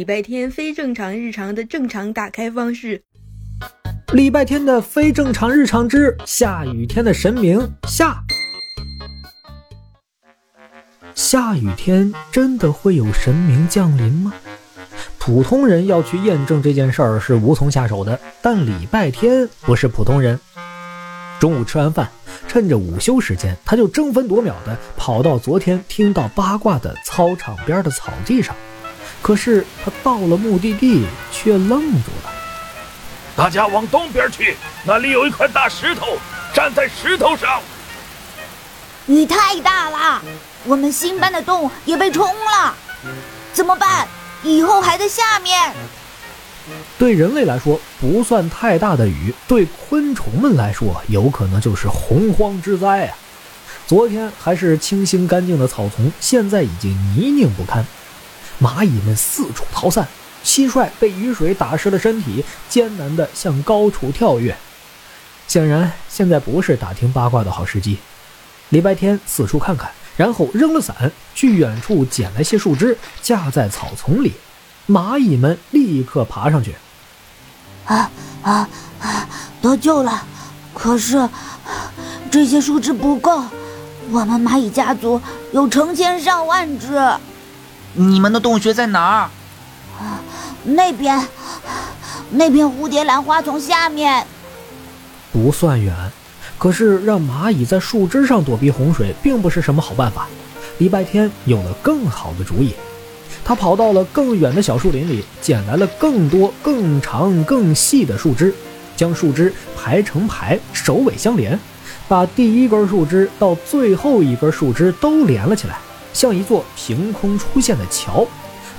礼拜天非正常日常的正常打开方式。礼拜天的非正常日常之下雨天的神明下。下雨天真的会有神明降临吗？普通人要去验证这件事儿是无从下手的，但礼拜天不是普通人。中午吃完饭，趁着午休时间，他就争分夺秒地跑到昨天听到八卦的操场边的草地上。可是他到了目的地，却愣住了。大家往东边去，那里有一块大石头，站在石头上。雨太大了，我们新搬的洞也被冲了，怎么办？以后还在下面。对人类来说不算太大的雨，对昆虫们来说有可能就是洪荒之灾啊！昨天还是清新干净的草丛，现在已经泥泞不堪，蚂蚁们四处逃散，蟋蟀被雨水打湿了身体，艰难地向高处跳跃。显然，现在不是打听八卦的好时机。礼拜天四处看看，然后扔了伞，去远处捡来些树枝，架在草丛里。蚂蚁们立刻爬上去。啊啊啊！得救了！可是这些树枝不够，我们蚂蚁家族有成千上万只。你们的洞穴在哪儿？啊，那边，那片蝴蝶兰花丛下面。不算远，可是让蚂蚁在树枝上躲避洪水，并不是什么好办法。礼拜天有了更好的主意。他跑到了更远的小树林里，捡来了更多、更长、更细的树枝，将树枝排成排，首尾相连，把第一根树枝到最后一根树枝都连了起来，像一座凭空出现的桥，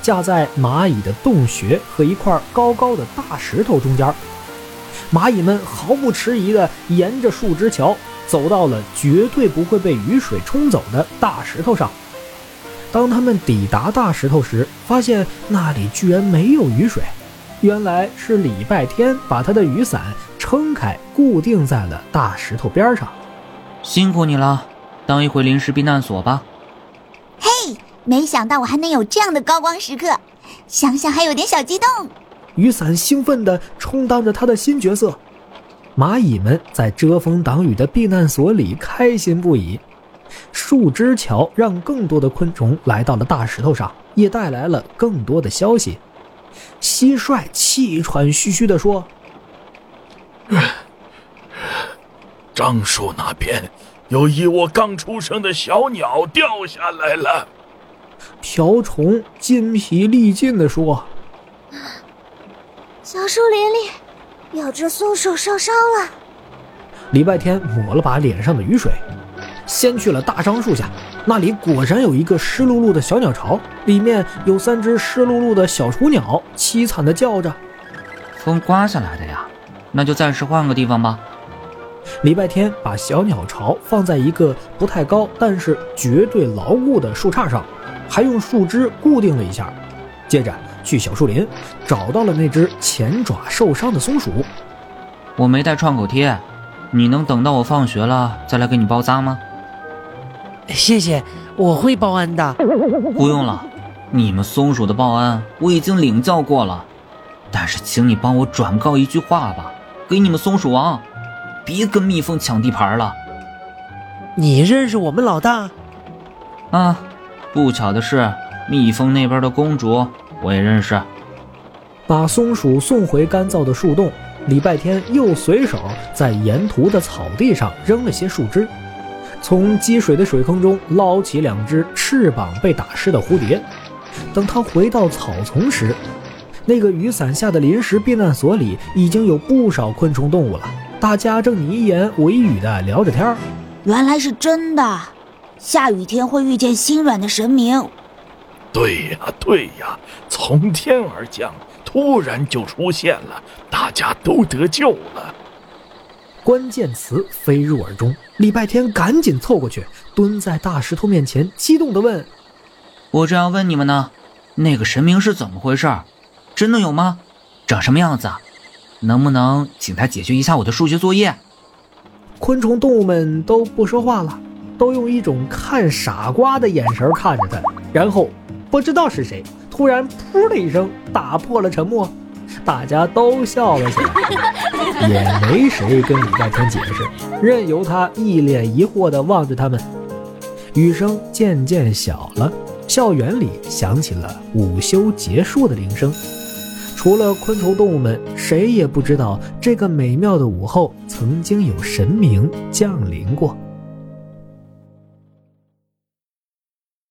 架在蚂蚁的洞穴和一块高高的大石头中间。蚂蚁们毫不迟疑地沿着树枝桥走到了绝对不会被雨水冲走的大石头上。当他们抵达大石头时，发现那里居然没有雨水，原来是礼拜天把他的雨伞撑开，固定在了大石头边上。辛苦你了，当一回临时避难所吧。嘿，没想到我还能有这样的高光时刻，想想还有点小激动。雨伞兴奋地充当着他的新角色，蚂蚁们在遮风挡雨的避难所里开心不已。树枝桥让更多的昆虫来到了大石头上，也带来了更多的消息。蟋蟀气喘吁吁地说：“樟树那边有一窝刚出生的小鸟掉下来了。”瓢虫筋疲力尽地说：“小树林里有只松鼠受伤了。”礼拜天抹了把脸上的雨水。先去了大樟树下，那里果然有一个湿漉漉的小鸟巢，里面有三只湿漉漉的小雏鸟，凄惨地叫着。风刮下来的呀，那就暂时换个地方吧。礼拜天把小鸟巢放在一个不太高，但是绝对牢固的树杈上，还用树枝固定了一下。接着去小树林，找到了那只前爪受伤的松鼠。我没带创口贴，你能等到我放学了再来给你包扎吗？谢谢，我会报恩的。不用了，你们松鼠的报恩我已经领教过了。但是，请你帮我转告一句话吧，给你们松鼠王，别跟蜜蜂抢地盘了。你认识我们老大？啊，不巧的是，蜜蜂那边的公主我也认识。把松鼠送回干燥的树洞，礼拜天又随手在沿途的草地上扔了些树枝。从积水的水坑中捞起两只翅膀被打湿的蝴蝶。等他回到草丛时，那个雨伞下的临时避难所里已经有不少昆虫动物了。大家正你一言我一语的聊着天儿。原来是真的，下雨天会遇见心软的神明。对呀，对呀，从天而降，突然就出现了，大家都得救了。关键词飞入耳中，礼拜天赶紧凑过去，蹲在大石头面前，激动地问：“我正要问你们呢，那个神明是怎么回事？真的有吗？长什么样子？能不能请他解决一下我的数学作业？”昆虫动物们都不说话了，都用一种看傻瓜的眼神看着他，然后不知道是谁。突然“噗”的一声打破了沉默，大家都笑了起来，也没谁跟礼拜天解释，任由他一脸疑惑地望着他们。雨声渐渐小了，校园里响起了午休结束的铃声。除了昆虫动物们，谁也不知道这个美妙的午后曾经有神明降临过。